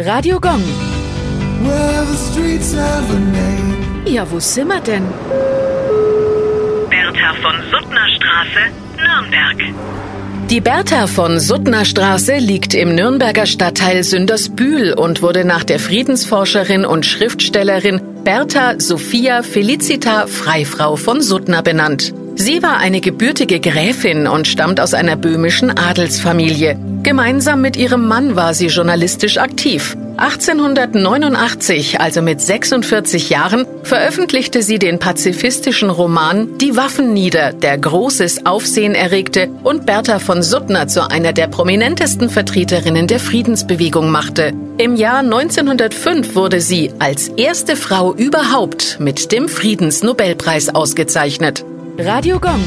Radio Gong. Ja, wo sind wir denn? Bertha von Suttner Straße, Nürnberg. Die Bertha von Suttner Straße liegt im Nürnberger Stadtteil Sündersbühl und wurde nach der Friedensforscherin und Schriftstellerin Bertha Sophia Felicita Freifrau von Suttner benannt. Sie war eine gebürtige Gräfin und stammt aus einer böhmischen Adelsfamilie. Gemeinsam mit ihrem Mann war sie journalistisch aktiv. 1889, also mit 46 Jahren, veröffentlichte sie den pazifistischen Roman Die Waffen nieder, der großes Aufsehen erregte und Bertha von Suttner zu einer der prominentesten Vertreterinnen der Friedensbewegung machte. Im Jahr 1905 wurde sie als erste Frau überhaupt mit dem Friedensnobelpreis ausgezeichnet. Radio Gong.